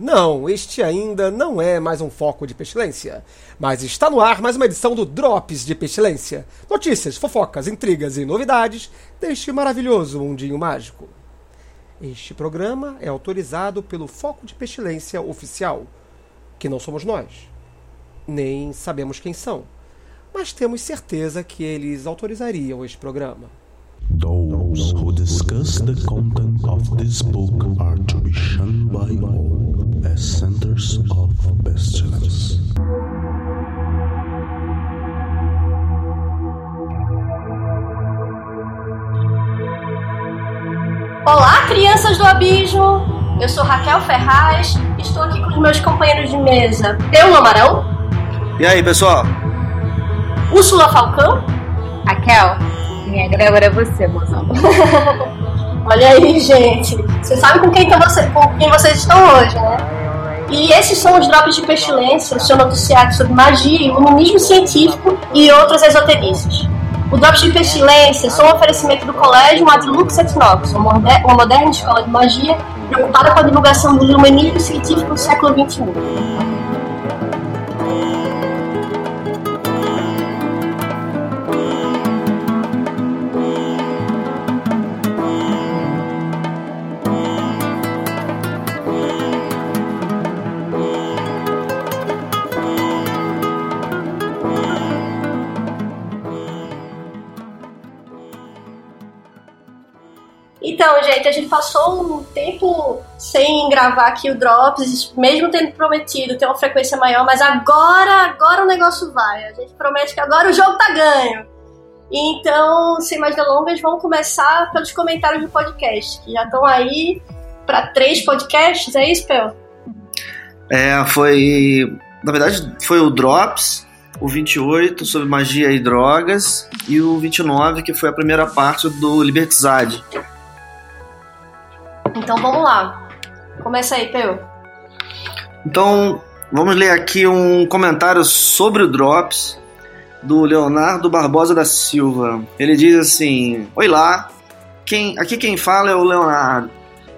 Não, este ainda não é mais um foco de pestilência. Mas está no ar mais uma edição do Drops de Pestilência. Notícias, fofocas, intrigas e novidades deste maravilhoso mundinho mágico. Este programa é autorizado pelo Foco de Pestilência Oficial, que não somos nós. Nem sabemos quem são. Mas temos certeza que eles autorizariam este programa. Those who discuss the content of this book are to be shunned by all as centers of pestilence. Olá, crianças do abismo! Eu sou Raquel Ferraz, estou aqui com os meus companheiros de mesa, Peu Lamarão, E aí, pessoal? Úrsula Falcão. Raquel, minha Gregora é você, mozão. Olha aí, gente. Vocês sabem com quem, então você, com quem vocês estão hoje, né? E esses são os Drops de Pestilência, o seu noticiário sobre magia, iluminismo científico e outras esoterices. O Drops de Pestilência são um oferecimento do Colégio Adlux et Nox, uma moderna escola de magia preocupada com a divulgação do iluminismo científico do século. XXI. A gente passou um tempo sem gravar aqui o Drops, mesmo tendo prometido ter uma frequência maior, mas agora, agora o negócio vai. A gente promete que agora o jogo tá ganho. Então, sem mais delongas, vamos começar pelos comentários do podcast, que já estão aí para três podcasts, é isso, Pel? É, foi. Na verdade, foi o Drops, o 28 sobre magia e drogas, e o 29, que foi a primeira parte do Libertizade. Então vamos lá. Começa aí, Pel. Então, vamos ler aqui um comentário sobre o Drops do Leonardo Barbosa da Silva. Ele diz assim: Oi lá, quem, aqui quem fala é o Leonardo.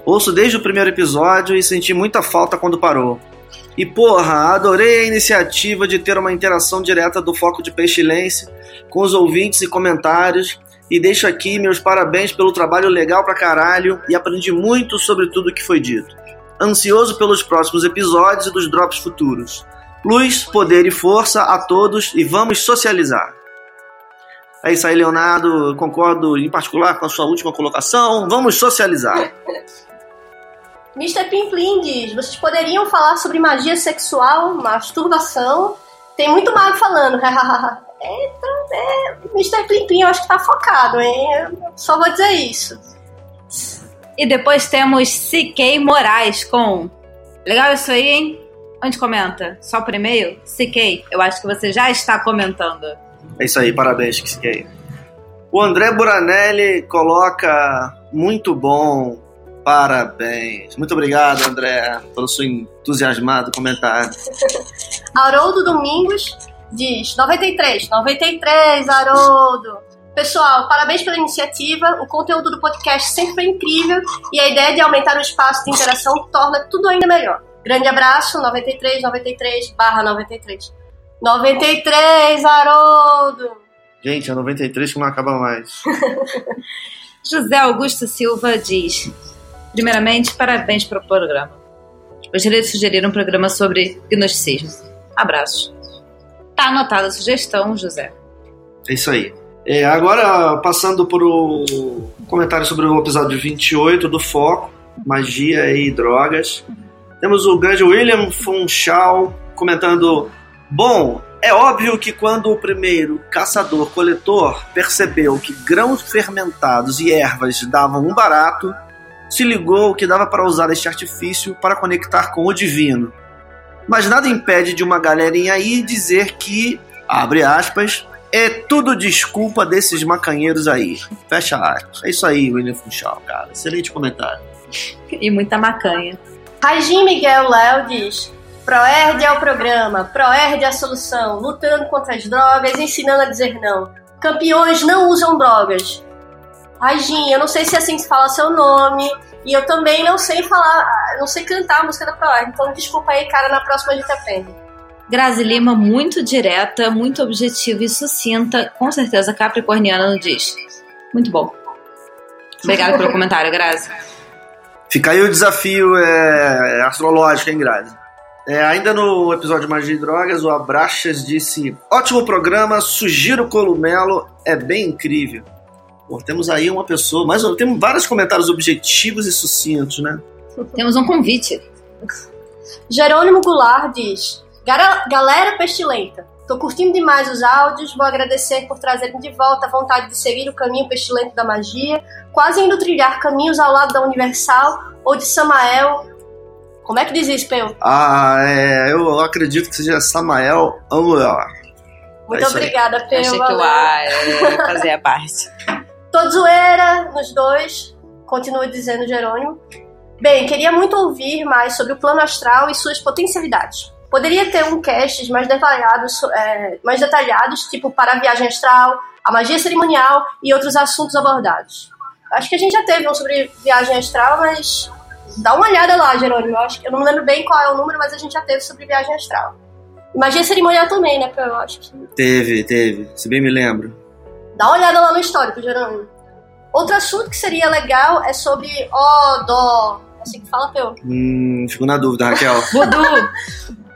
Ouço desde o primeiro episódio e senti muita falta quando parou. E porra, adorei a iniciativa de ter uma interação direta do Foco de Pestilência com os ouvintes e comentários. E deixo aqui meus parabéns pelo trabalho legal pra caralho e aprendi muito sobre tudo que foi dito ansioso pelos próximos episódios e dos drops futuros. Luz, poder e força a todos e vamos socializar. É isso aí, Leonardo. Concordo em particular com a sua última colocação. Vamos socializar. Mr. Pimplim diz: vocês poderiam falar sobre magia sexual, masturbação. Tem muito mago falando. Eita, é, Mr. Pimplim, eu acho que tá focado, hein? Eu só vou dizer isso. E depois temos CK Moraes com. Legal isso aí, hein? Onde comenta? Só por e-mail? CK, eu acho que você já está comentando. É isso aí, parabéns, Kisuke. O André Buranelli coloca muito bom. Parabéns. Muito obrigado, André, pelo seu entusiasmado comentário. Haroldo Domingos diz: 93, 93, Haroldo. Pessoal, parabéns pela iniciativa. O conteúdo do podcast sempre foi incrível e a ideia de aumentar o espaço de interação torna tudo ainda melhor. Grande abraço, 93, 93, barra 93. 93, Haroldo! Gente, é 93 que não acaba mais. José Augusto Silva diz: Primeiramente, parabéns pelo programa. Gostaria de sugerir um programa sobre gnosticismo. Abraços. Tá anotada a sugestão, José. É isso aí. É, agora, passando para o comentário sobre o episódio 28 do Foco, Magia e Drogas. Temos o grande William Funchal comentando: Bom, é óbvio que quando o primeiro caçador-coletor percebeu que grãos fermentados e ervas davam um barato, se ligou que dava para usar este artifício para conectar com o divino. Mas nada impede de uma galerinha aí dizer que, abre aspas, é tudo desculpa desses macanheiros aí. Fecha aspas. É isso aí, William Funchal, cara. Excelente comentário. E muita macanha. Raijin Miguel Léo diz: Proerd é o programa, Proerd é a solução, lutando contra as drogas, ensinando a dizer não. Campeões não usam drogas. Raijin, eu não sei se é assim que se fala seu nome, E eu também não sei falar, não sei cantar a música da ProErd. Então desculpa aí, cara, na próxima a gente aprende. Grazi Lima, muito direta, muito objetiva e sucinta. Com certeza capricorniana não diz. Muito bom. Obrigada pelo comentário, Grazi. Fica aí o desafio é, astrológico, hein, Grazi? É, ainda no episódio Magia e Drogas, o Abraxas disse: Ótimo programa, sugiro Columelo, é bem incrível. Pô, temos aí uma pessoa, mas temos vários comentários objetivos e sucintos, né? Temos um convite. Jerônimo Goulart diz: "Gara- Galera pestilenta, tô curtindo demais os áudios, vou agradecer por trazerem de volta a vontade de seguir o caminho pestilento da magia, quase indo trilhar caminhos ao lado da Universal ou de Samael. Como é que diz isso, Peu? Ah, é, eu acredito que seja Samael Amuel. Muito É obrigada, Peu. Achei que o. A é, fazia parte. Tô zoeira nos dois, continua dizendo Jerônimo. Bem, queria muito ouvir mais sobre o plano astral e suas potencialidades. Poderia ter um cast mais detalhados, é, mais detalhados, tipo para a viagem astral, a magia cerimonial e outros assuntos abordados. Acho que a gente já teve um sobre viagem astral, mas dá uma olhada lá, Jerônimo. Eu, acho que, eu não lembro bem qual é o número, mas a gente já teve sobre viagem astral. Magia cerimonial também, né? Eu acho que Teve, teve, se bem me lembro. Dá uma olhada lá no histórico, Jerônimo. Outro assunto que seria legal é sobre ó, dó. É assim que fala, Peu. Hum, fico na dúvida, Raquel. Voodoo.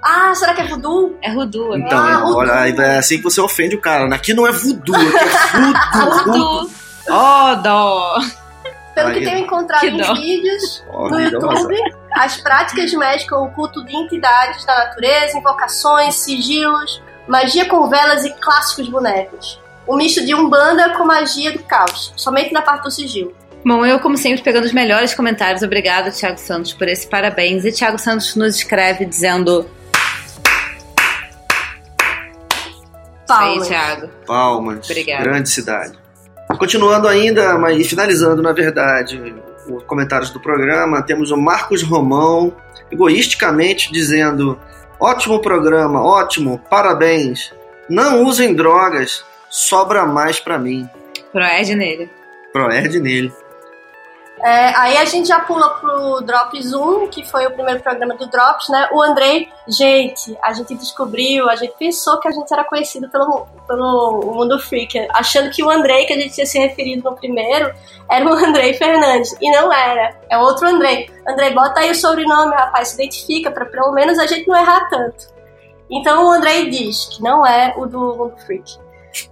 Ah, será que é voodoo? É voodoo. é Então, Ah, voodoo. olha, é assim que você ofende o cara. Aqui não é voodoo, aqui é voodoo. Dó. Pelo Aí, que tenho encontrado que em dó. vídeos Ó, no YouTube, as práticas mesclam o culto de entidades da natureza, invocações, sigilos, magia com velas e clássicos bonecos. Um misto de umbanda com magia do caos, somente na parte do sigilo. Bom, eu, como sempre, pegando os melhores comentários. Obrigada, Thiago Santos, por esse parabéns. E Thiago Santos nos escreve dizendo: Aí, Palmas. Thiago. Palmas. Obrigada. Grande cidade. Continuando ainda, mas e finalizando, na verdade, os comentários do programa, temos o Marcos Romão, egoisticamente dizendo: ótimo programa, ótimo, parabéns. Não usem drogas, sobra mais pra mim. Proed nele. Proerd nele. É, aí a gente já pula pro Drops 1, que foi o primeiro programa do Drops, né? O Andrei, gente, a gente descobriu, a gente pensou que a gente era conhecido pelo, pelo mundo freak, achando que o Andrei que a gente tinha se referido no primeiro era o Andrei Fernandes. E não era, é outro Andrei. Andrei, bota aí o sobrenome, rapaz, se identifica, pra pelo menos a gente não errar tanto. Então o Andrei diz que não é o do mundo freak.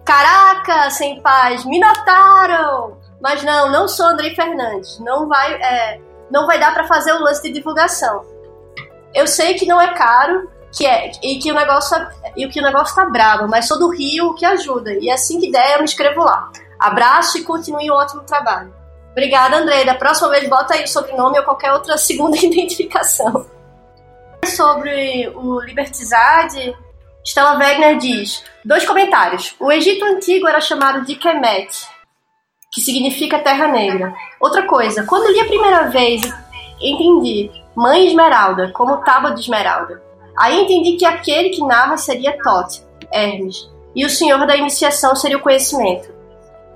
Caraca, sem paz, me notaram! Mas não, não sou Andrei Fernandes. Não vai, é, não vai dar pra fazer o lance de divulgação. Eu sei que não é caro, que é e que o negócio e que o negócio tá brabo, mas sou do Rio, o que ajuda. E assim que der, eu me inscrevo lá. Abraço e continue um ótimo trabalho. Obrigada, Andrei. Da próxima vez bota aí o sobrenome ou qualquer outra segunda identificação. Sobre o Libertizade, Stella Wegner diz: dois comentários. O Egito Antigo era chamado de Kemet, que significa Terra Negra. Outra coisa, quando li a primeira vez, entendi Mãe Esmeralda como tábua de esmeralda. Aí entendi que aquele que narra seria Thoth, Hermes, e o senhor da iniciação seria o conhecimento.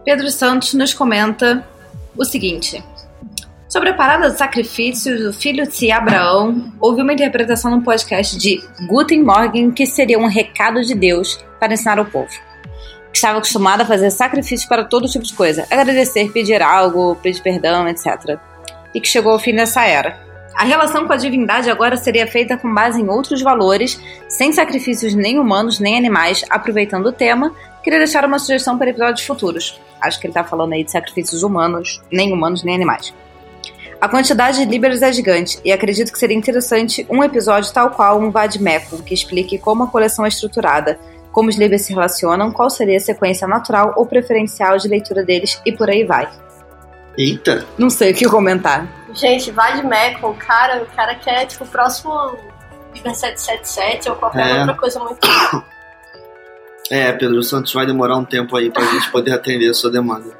Pedro Santos nos comenta o seguinte. Sobre a parada dos sacrifícios do filho de Abraão, houve uma interpretação no podcast de Guten Morgen que seria um recado de Deus para ensinar ao povo. Que estava acostumado a fazer sacrifícios para todo tipo de coisa, agradecer, pedir algo, pedir perdão, etc. E que chegou ao fim dessa era. A relação com a divindade agora seria feita com base em outros valores, sem sacrifícios nem humanos nem animais, aproveitando o tema, queria deixar uma sugestão para episódios futuros. Acho que ele está falando aí de sacrifícios humanos, nem humanos nem animais. A quantidade de líberos é gigante, e acredito que seria interessante um episódio tal qual um Vadmecum, que explique como a coleção é estruturada, como os líberos se relacionam, qual seria a sequência natural ou preferencial de leitura deles e por aí vai. Eita! Não sei o que comentar. Gente, vai de Mecon, cara, o cara quer, tipo, o próximo Liber 777 ou qualquer É. outra coisa muito. É, Pedro Santos vai demorar um tempo aí pra gente poder atender a sua demanda.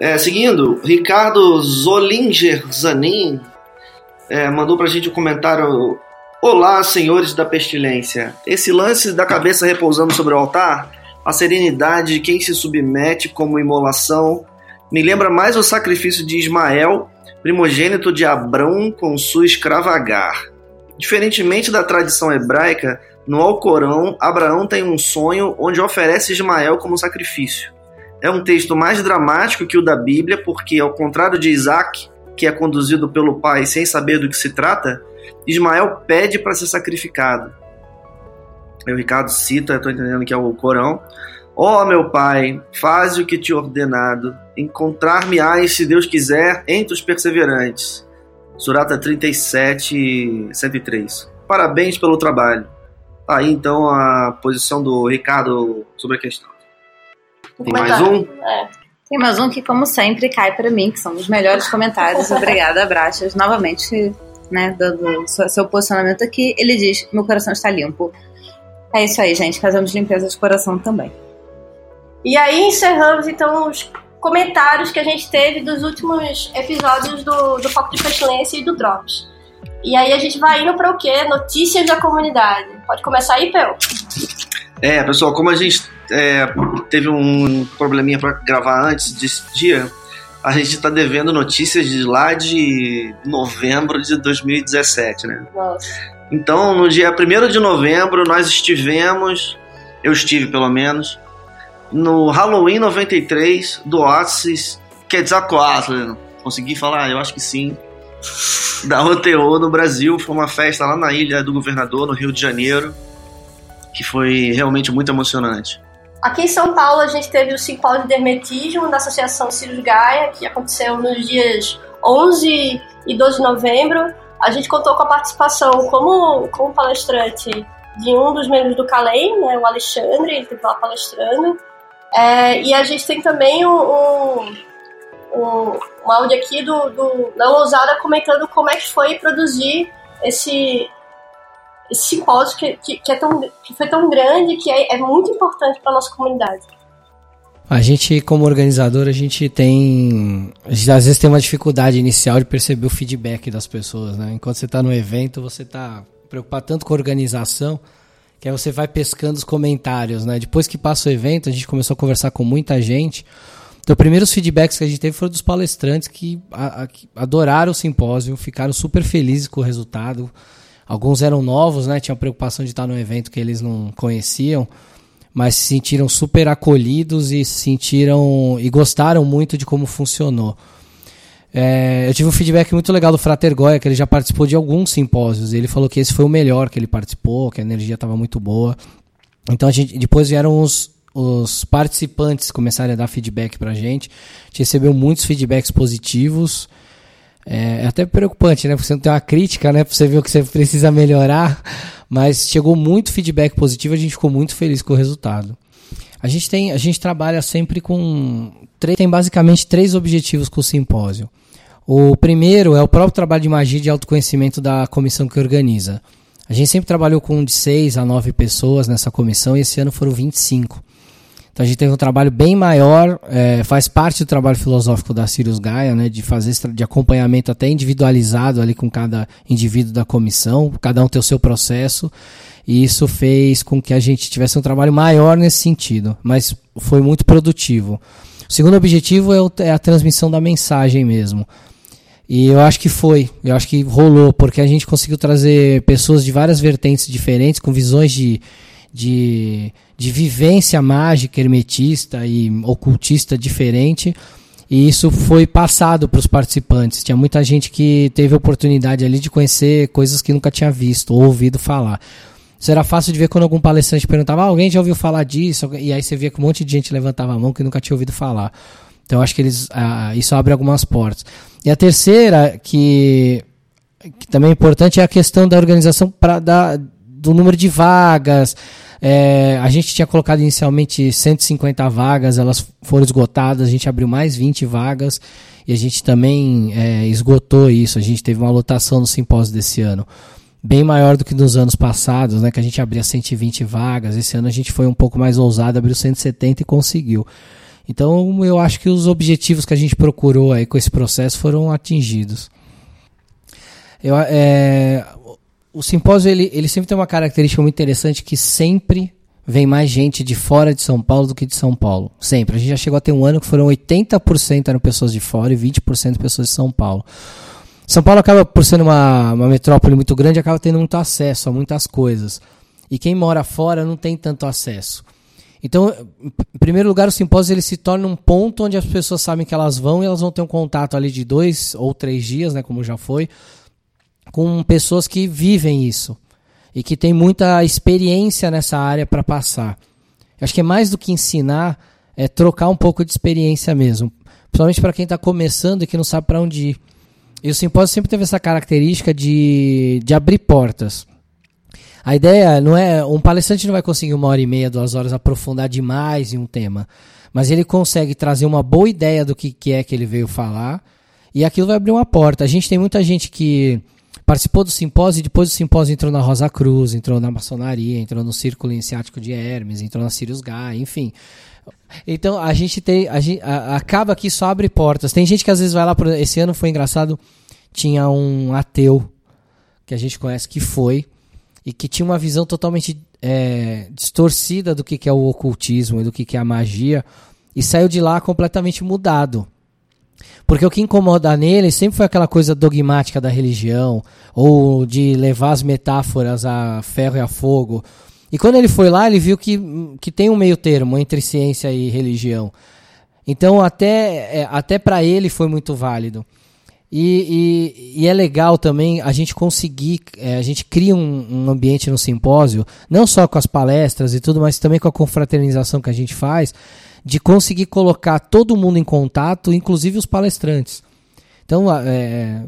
É, seguindo, Ricardo Zolinger Zanin é, mandou pra gente um comentário. Olá, senhores da pestilência. Esse lance da cabeça repousando sobre o altar, a serenidade de quem se submete como imolação, me lembra mais o sacrifício de Ismael primogênito de Abrão com sua escrava Agar. Diferentemente da tradição hebraica, no Alcorão, Abraão tem um sonho onde oferece Ismael como sacrifício. É um texto mais dramático que o da Bíblia, porque, ao contrário de Isaac, que é conduzido pelo pai sem saber do que se trata, Ismael pede para ser sacrificado. O Ricardo cita, estou entendendo que é o Corão. Ó oh, meu pai, faz o que te ordenado, encontrar-me-ás, se Deus quiser, entre os perseverantes. Surata 37, 103. Parabéns pelo trabalho. Tá aí então a posição do Ricardo sobre a questão. Tem mais um? É. Tem mais um que, como sempre, cai para mim, que são os melhores comentários. Obrigada, Brachas. Novamente, né, dando seu posicionamento aqui. Ele diz: Meu coração está limpo. É isso aí, gente. Fazemos limpeza de coração também. E aí encerramos então os comentários que a gente teve dos últimos episódios do, do Foco de Pestilência e do Drops. E aí a gente vai indo para o quê? Notícias da comunidade. Pode começar aí, Pel? É, pessoal, como a gente é, teve um probleminha para gravar antes desse dia, a gente está devendo notícias de lá de novembro de 2017, né? Nossa. Então, no dia 1 de novembro, nós estivemos, eu estive pelo menos, no Halloween 93 do Oasis Quetzalcoatl. Consegui falar? Eu acho que sim. Da OTO no Brasil. Foi uma festa lá na Ilha do Governador, no Rio de Janeiro, que foi realmente muito emocionante. Aqui em São Paulo a gente teve o simpósio de hermetismo da Associação Sirius Gaia, que aconteceu nos dias 11 e 12 de novembro. A gente contou com a participação como, como palestrante de um dos membros do Calem, né, o Alexandre, ele esteve lá palestrando. É, e a gente tem também um, um, um, um áudio aqui do, do Não Ousada comentando como é que foi produzir esse, esse simpósio que, que, que, é tão, que foi tão grande que é, é muito importante para nossa comunidade. A gente, como organizador, a gente tem. A gente, às vezes tem uma dificuldade inicial de perceber o feedback das pessoas, né? Enquanto você está no evento, você está preocupado tanto com a organização que aí você vai pescando os comentários, né? Depois que passa o evento, a gente começou a conversar com muita gente. Então, primeiros feedbacks que a gente teve foram dos palestrantes que, a, a, que adoraram o simpósio, ficaram super felizes com o resultado. Alguns eram novos, né? Tinham preocupação de estar no evento que eles não conheciam, mas se sentiram super acolhidos e se sentiram e gostaram muito de como funcionou. É, eu tive um feedback muito legal do Frater Goya, que ele já participou de alguns simpósios. ele falou que esse foi o melhor que ele participou, que a energia estava muito boa. Então a gente, depois vieram os, os participantes começarem a dar feedback pra gente. A gente recebeu muitos feedbacks positivos. É, é até preocupante, né? Porque você não tem uma crítica, né? Você ver o que você precisa melhorar. Mas chegou muito feedback positivo, a gente ficou muito feliz com o resultado. A gente tem, a gente trabalha sempre com tem basicamente três objetivos com o simpósio. O primeiro é o próprio trabalho de magia de autoconhecimento da comissão que organiza. A gente sempre trabalhou com de 6 a 9 pessoas nessa comissão e esse ano foram 25. Então a gente teve um trabalho bem maior, é, faz parte do trabalho filosófico da Sirius Gaia, né, de fazer de acompanhamento até individualizado ali com cada indivíduo da comissão, cada um tem o seu processo, e isso fez com que a gente tivesse um trabalho maior nesse sentido, mas foi muito produtivo. O segundo objetivo é, o, é a transmissão da mensagem mesmo. E eu acho que foi, eu acho que rolou, porque a gente conseguiu trazer pessoas de várias vertentes diferentes, com visões de, de, de vivência mágica, hermetista e ocultista diferente. E isso foi passado para os participantes. Tinha muita gente que teve oportunidade ali de conhecer coisas que nunca tinha visto ou ouvido falar. Isso era fácil de ver quando algum palestrante perguntava: ah, alguém já ouviu falar disso? E aí você via que um monte de gente levantava a mão que nunca tinha ouvido falar. Então acho que eles, ah, isso abre algumas portas. E a terceira, que, que também é importante, é a questão da organização pra, da, do número de vagas. É, a gente tinha colocado inicialmente 150 vagas, elas foram esgotadas, a gente abriu mais 20 vagas e a gente também é, esgotou isso. A gente teve uma lotação no simpósio desse ano bem maior do que nos anos passados, né, que a gente abria 120 vagas. Esse ano a gente foi um pouco mais ousado, abriu 170 e conseguiu. Então eu acho que os objetivos que a gente procurou aí com esse processo foram atingidos. Eu, é, o simpósio ele, ele sempre tem uma característica muito interessante que sempre vem mais gente de fora de São Paulo do que de São Paulo. Sempre. A gente já chegou a ter um ano que foram 80% eram pessoas de fora e 20% pessoas de São Paulo. São Paulo acaba, por ser uma, uma metrópole muito grande, acaba tendo muito acesso a muitas coisas. E quem mora fora não tem tanto acesso. Então, em primeiro lugar, o simpósio ele se torna um ponto onde as pessoas sabem que elas vão e elas vão ter um contato ali de dois ou três dias, né, como já foi, com pessoas que vivem isso e que têm muita experiência nessa área para passar. Eu acho que é mais do que ensinar, é trocar um pouco de experiência mesmo, principalmente para quem está começando e que não sabe para onde ir. E o simpósio sempre teve essa característica de, de abrir portas. A ideia não é. Um palestrante não vai conseguir uma hora e meia, duas horas aprofundar demais em um tema. Mas ele consegue trazer uma boa ideia do que, que é que ele veio falar. E aquilo vai abrir uma porta. A gente tem muita gente que participou do simpósio e depois do simpósio entrou na Rosa Cruz, entrou na maçonaria, entrou no Círculo Iniciático de Hermes, entrou na Sirius Guy, enfim. Então a gente tem. A gente, a, acaba que só abre portas. Tem gente que às vezes vai lá. Por, esse ano foi engraçado. Tinha um ateu que a gente conhece que foi e que tinha uma visão totalmente é, distorcida do que, que é o ocultismo e do que, que é a magia, e saiu de lá completamente mudado. Porque o que incomoda nele sempre foi aquela coisa dogmática da religião, ou de levar as metáforas a ferro e a fogo. E quando ele foi lá, ele viu que, que tem um meio termo entre ciência e religião. Então, até, é, até para ele foi muito válido. E, e, e, é legal também a gente conseguir, é, a gente cria um, um, ambiente no simpósio, não só com as palestras e tudo, mas também com a confraternização que a gente faz, de conseguir colocar todo mundo em contato, inclusive os palestrantes. Então, é,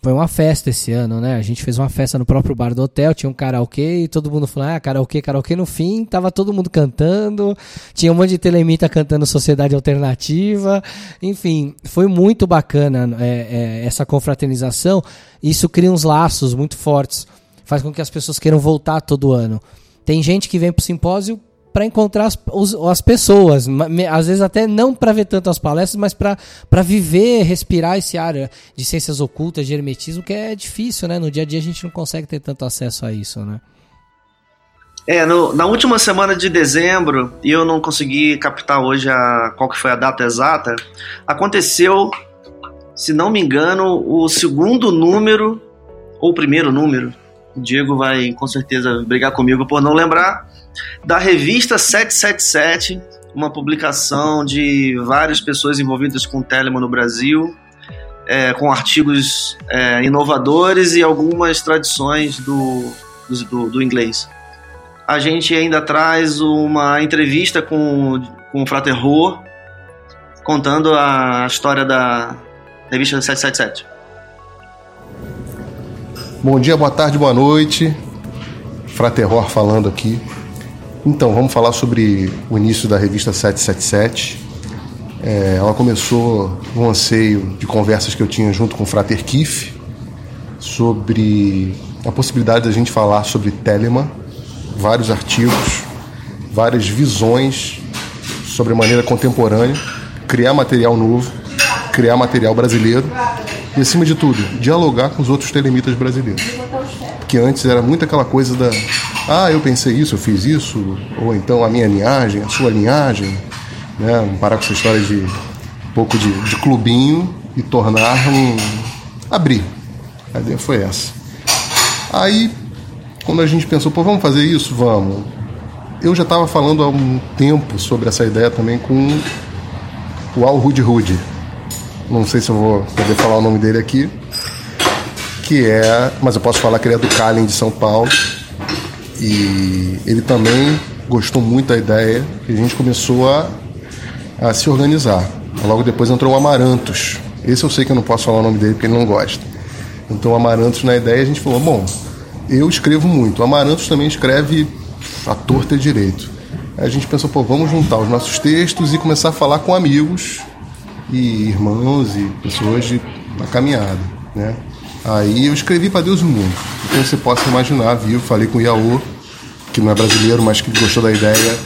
foi uma festa esse ano, né? A gente fez uma festa no próprio bar do hotel, tinha um karaokê e todo mundo falou, ah, karaokê, karaokê. No fim, tava todo mundo cantando, tinha um monte de telemita cantando Sociedade Alternativa. Enfim, foi muito bacana é, é, essa confraternização. Isso cria uns laços muito fortes, faz com que as pessoas queiram voltar todo ano. Tem gente que vem pro simpósio para encontrar as, os, as pessoas. Às vezes até não para ver tanto as palestras, mas para viver, respirar esse área de ciências ocultas, de hermetismo, que é difícil, né? No dia a dia a gente não consegue ter tanto acesso a isso, né? É, no, na última semana de dezembro, e eu não consegui captar hoje a, qual que foi a data exata, aconteceu, se não me engano, o segundo número, ou o primeiro número, o Diego vai com certeza brigar comigo por não lembrar, da revista 777, uma publicação de várias pessoas envolvidas com Telema no Brasil, é, com artigos é, inovadores e algumas tradições do, do, do, inglês. A gente ainda traz uma entrevista com, com o Frater Ho, contando a história da revista 777. Bom dia, boa tarde, boa noite. Frater Ho falando aqui. Então, vamos falar sobre o início da revista 777. É, ela começou um anseio de conversas que eu tinha junto com o Frater Kiff sobre a possibilidade da gente falar sobre Telemann, vários artigos, várias visões sobre a maneira contemporânea, criar material novo, criar material brasileiro e, acima de tudo, dialogar com os outros telemitas brasileiros. Porque antes era muito aquela coisa da ah, eu pensei isso, eu fiz isso, ou então a minha linhagem, a sua linhagem, né? Parar com essa história de um pouco de, de clubinho e tornar um. abrir. A ideia foi essa. Aí, quando a gente pensou, pô, vamos fazer isso? Vamos. Eu já estava falando há um tempo sobre essa ideia também com o Al Hud Hud. Não sei se eu vou poder falar o nome dele aqui. Que é. Mas eu posso falar que ele é do Calen de São Paulo e ele também gostou muito da ideia e a gente começou a, a se organizar. Logo depois entrou o Amarantos. Esse eu sei que eu não posso falar o nome dele porque ele não gosta. Então o Amarantos na ideia a gente falou, bom, eu escrevo muito. O Amarantos também escreve a torta e direito. Aí a gente pensou, pô, vamos juntar os nossos textos e começar a falar com amigos e irmãos e pessoas de, na caminhada, né? Aí eu escrevi para Deus e o Mundo. Então você possa imaginar, viu? Falei com o Iaô, que não é brasileiro, mas que gostou da ideia.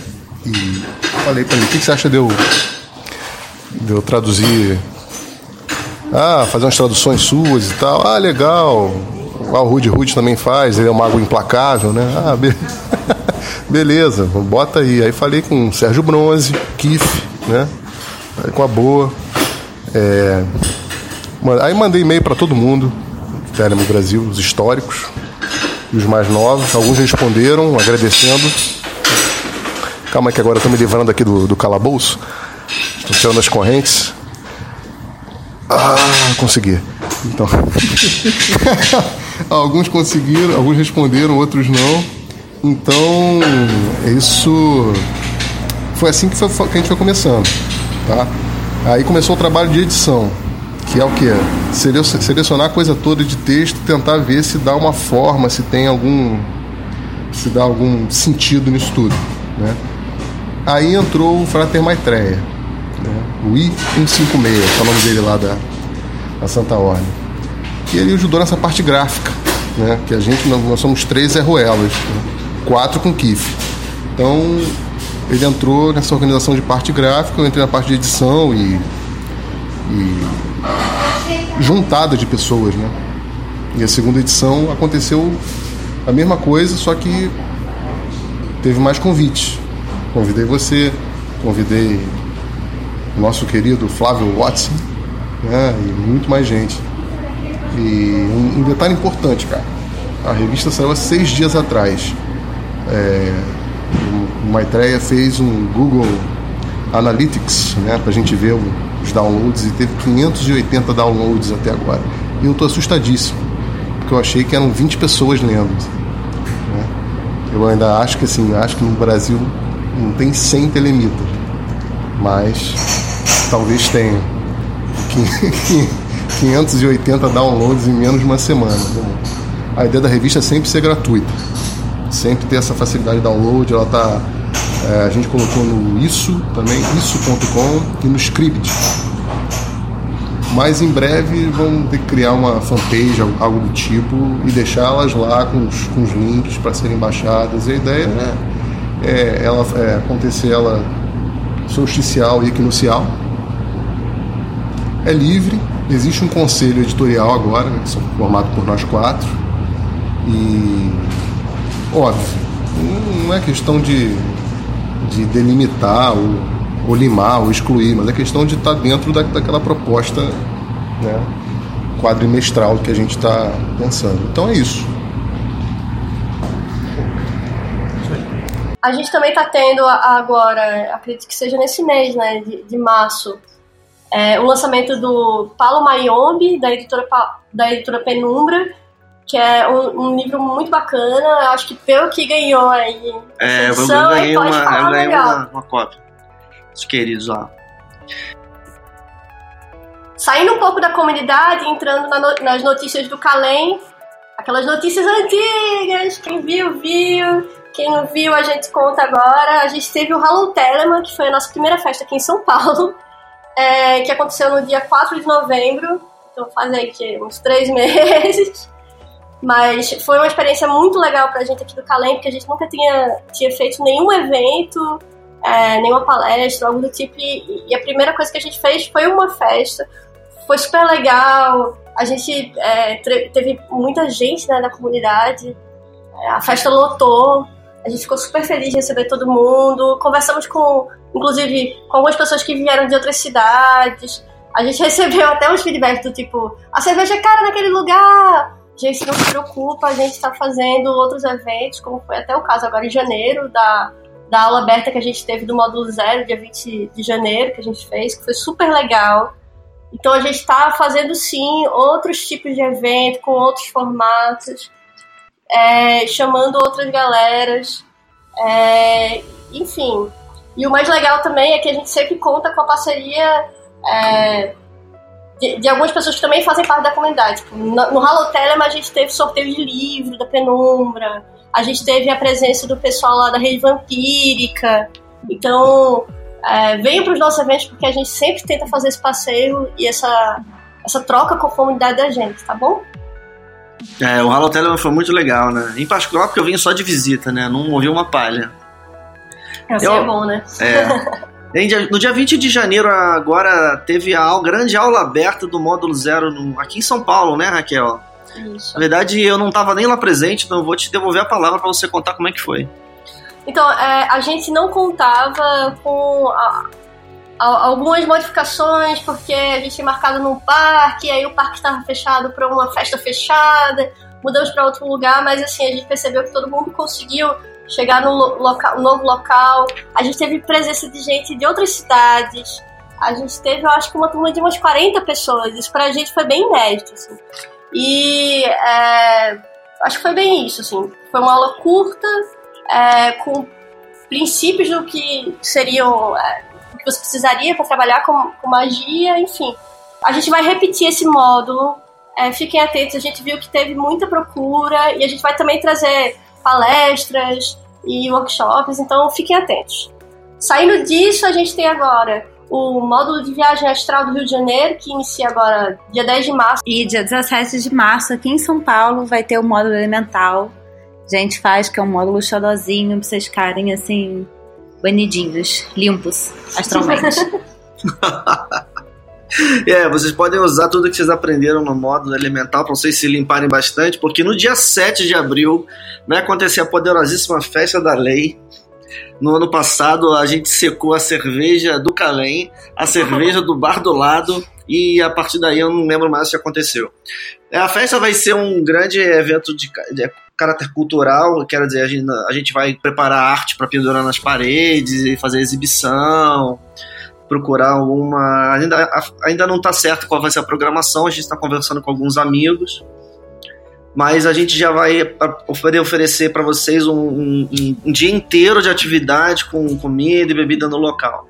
E falei para ele, o que você acha de eu, de eu traduzir? Ah, fazer umas traduções suas e tal. Ah, legal. o Rude Rude também faz, ele é um mago implacável, né? Ah, be... beleza, bota aí. Aí falei com o Sérgio Bronze, Kif, né? Aí com a boa. É... Aí mandei e-mail para todo mundo, Telemo Brasil, os históricos e os mais novos. Alguns responderam, agradecendo. Calma que agora eu me livrando aqui do, do calabouço. Estou tirando as correntes. Ah, consegui. Então. alguns conseguiram, alguns responderam, outros não. Então, isso foi assim que, foi, que a gente foi começando, tá? Aí começou o trabalho de edição, que é o que? Selecionar a coisa toda de texto, tentar ver se dá uma forma, se tem algum se dá algum sentido nisso tudo, né? Aí entrou o Frater Maitreya, né? o I156, que é o nome dele lá da, da Santa Ordem. E ele ajudou nessa parte gráfica, né? Que a gente, nós somos três Zé Ruelas, né? quatro com Kif. Então, ele entrou nessa organização de parte gráfica, eu entrei na parte de edição e, e juntada de pessoas, né? E a segunda edição aconteceu a mesma coisa, só que teve mais convites. Convidei você, convidei o nosso querido Flávio Watson, né? E muito mais gente. E um, um detalhe importante, cara. A revista saiu há seis dias atrás. É, o Maitreya fez um Google Analytics, né, pra gente ver os downloads e teve 580 downloads até agora. E eu tô assustadíssimo, porque eu achei que eram 20 pessoas lendo. Né? Eu ainda acho que assim, acho que no Brasil não tem 100 telemitas, mas talvez tenha 580 downloads em menos de uma semana. A ideia da revista é sempre ser gratuita sempre ter essa facilidade de download. Ela tá, é, a gente colocou no isso também, isso.com e no script. Mas em breve vamos ter que criar uma fanpage, algo do tipo, e deixá-las lá com os, com os links para serem baixadas. E a ideia né, é ela, é acontecer ela solsticial e equinocial. É livre, existe um conselho editorial agora, né, que são formado por nós quatro. E Óbvio, não é questão de, de delimitar ou, ou limar ou excluir, mas é questão de estar dentro da, daquela proposta né, quadrimestral que a gente está pensando. Então é isso. A gente também está tendo agora, acredito que seja nesse mês, né, de, de março, é, o lançamento do Paulo Mayombe, da editora, da editora Penumbra, que é um, um, livro muito bacana. Eu acho que pelo que ganhou aí. É, eu ganhei, uma, eu ganhei uma, uma cópia. Os queridos lá. Saindo um pouco da comunidade, entrando na no, nas notícias do Calem, aquelas notícias antigas, quem viu, viu, quem não viu, a gente conta agora. A gente teve o Halloween Telemann, que foi a nossa primeira festa aqui em São Paulo, é, que aconteceu no dia 4 de novembro, então faz aí que, uns três meses. Mas foi uma experiência muito legal pra gente aqui do Calem, porque a gente nunca tinha, tinha feito nenhum evento, é, nenhuma palestra, algo do tipo. E, e, a primeira coisa que a gente fez foi uma festa. Foi super legal. A gente é, teve muita gente né, da comunidade. É, a festa lotou. A gente ficou super feliz de receber todo mundo. Conversamos com, inclusive, com algumas pessoas que vieram de outras cidades. A gente recebeu até uns feedbacks do tipo: a cerveja é cara naquele lugar gente, não se preocupa, a gente está fazendo outros eventos, como foi até o caso agora em janeiro, da, da aula aberta que a gente teve do módulo zero, dia 20 de janeiro, que a gente fez, que foi super legal. Então a gente está fazendo sim outros tipos de evento, com outros formatos, é, chamando outras galeras, é, enfim. E o mais legal também é que a gente sempre conta com a parceria é, de, de, algumas pessoas que também fazem parte da comunidade. Tipo, no, no Halo Telema a gente teve sorteio de livro da Penumbra, a gente teve a presença do pessoal lá da Rede Vampírica. Então, é, venham para os nossos eventos porque a gente sempre tenta fazer esse passeio e essa, essa troca com a comunidade da gente, tá bom? É, o Halo foi muito legal, né? Em particular porque eu vim só de visita, né? Não ouvi uma palha. Assim eu, é bom, né? É. No dia 20 de janeiro, agora, teve a grande aula aberta do módulo zero no, aqui em São Paulo, né, Raquel? Isso. Na verdade, eu não estava nem lá presente, então eu vou te devolver a palavra para você contar como é que foi. Então, é, a gente não contava com a- a- algumas modificações, porque a gente tinha marcado num parque, aí o parque estava fechado para uma festa fechada, mudamos para outro lugar, mas assim, a gente percebeu que todo mundo conseguiu chegar no novo local. A gente teve presença de gente de outras cidades. A gente teve, eu acho que uma turma de umas 40 pessoas. Isso pra gente foi bem inédito, assim. E é, acho que foi bem isso, assim. Foi uma aula curta, é, com princípios do que seriam é, o que você precisaria para trabalhar com, com magia, enfim. A gente vai repetir esse módulo. é, fiquem atentos, a gente viu que teve muita procura e a gente vai também trazer palestras e workshops, então fiquem atentos. Saindo disso, a gente tem agora o módulo de viagem astral do Rio de Janeiro, que inicia agora dia 10 de março. E dia 17 de março, aqui em São Paulo, vai ter o módulo elemental. A gente faz, que é um módulo xodozinho, pra vocês ficarem assim, banidinhos, limpos, astralmente. É, vocês podem usar tudo que vocês aprenderam no módulo elemental para vocês se limparem bastante, porque no dia 7 de abril vai acontecer a poderosíssima festa da lei. No ano passado a gente secou a cerveja do Calém, a cerveja do bar do lado e a partir daí eu não lembro mais o que aconteceu. A festa vai ser um grande evento de caráter cultural, quero dizer, a gente, a gente vai preparar arte para pendurar nas paredes e fazer exibição procurar alguma. Ainda, ainda não está certo qual vai ser a programação, a gente está conversando com alguns amigos, mas a gente já vai poder oferecer para vocês um, um- um- dia inteiro de atividade com comida e bebida no local.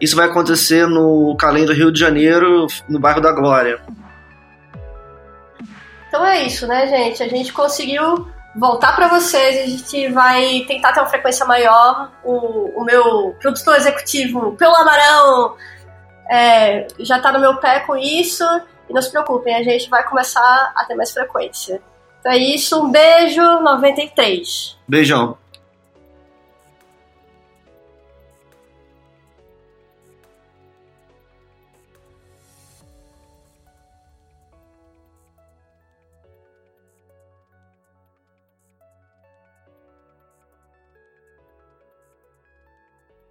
Isso vai acontecer no Calém do Rio de Janeiro, no bairro da Glória. Então é isso, né, gente? A gente conseguiu voltar para vocês. A gente vai tentar ter uma frequência maior. O, o meu produtor executivo, pelo Amarão, é, já tá no meu pé com isso. E não se preocupem, a gente vai começar a ter mais frequência. É isso, um beijo, 93. Beijão.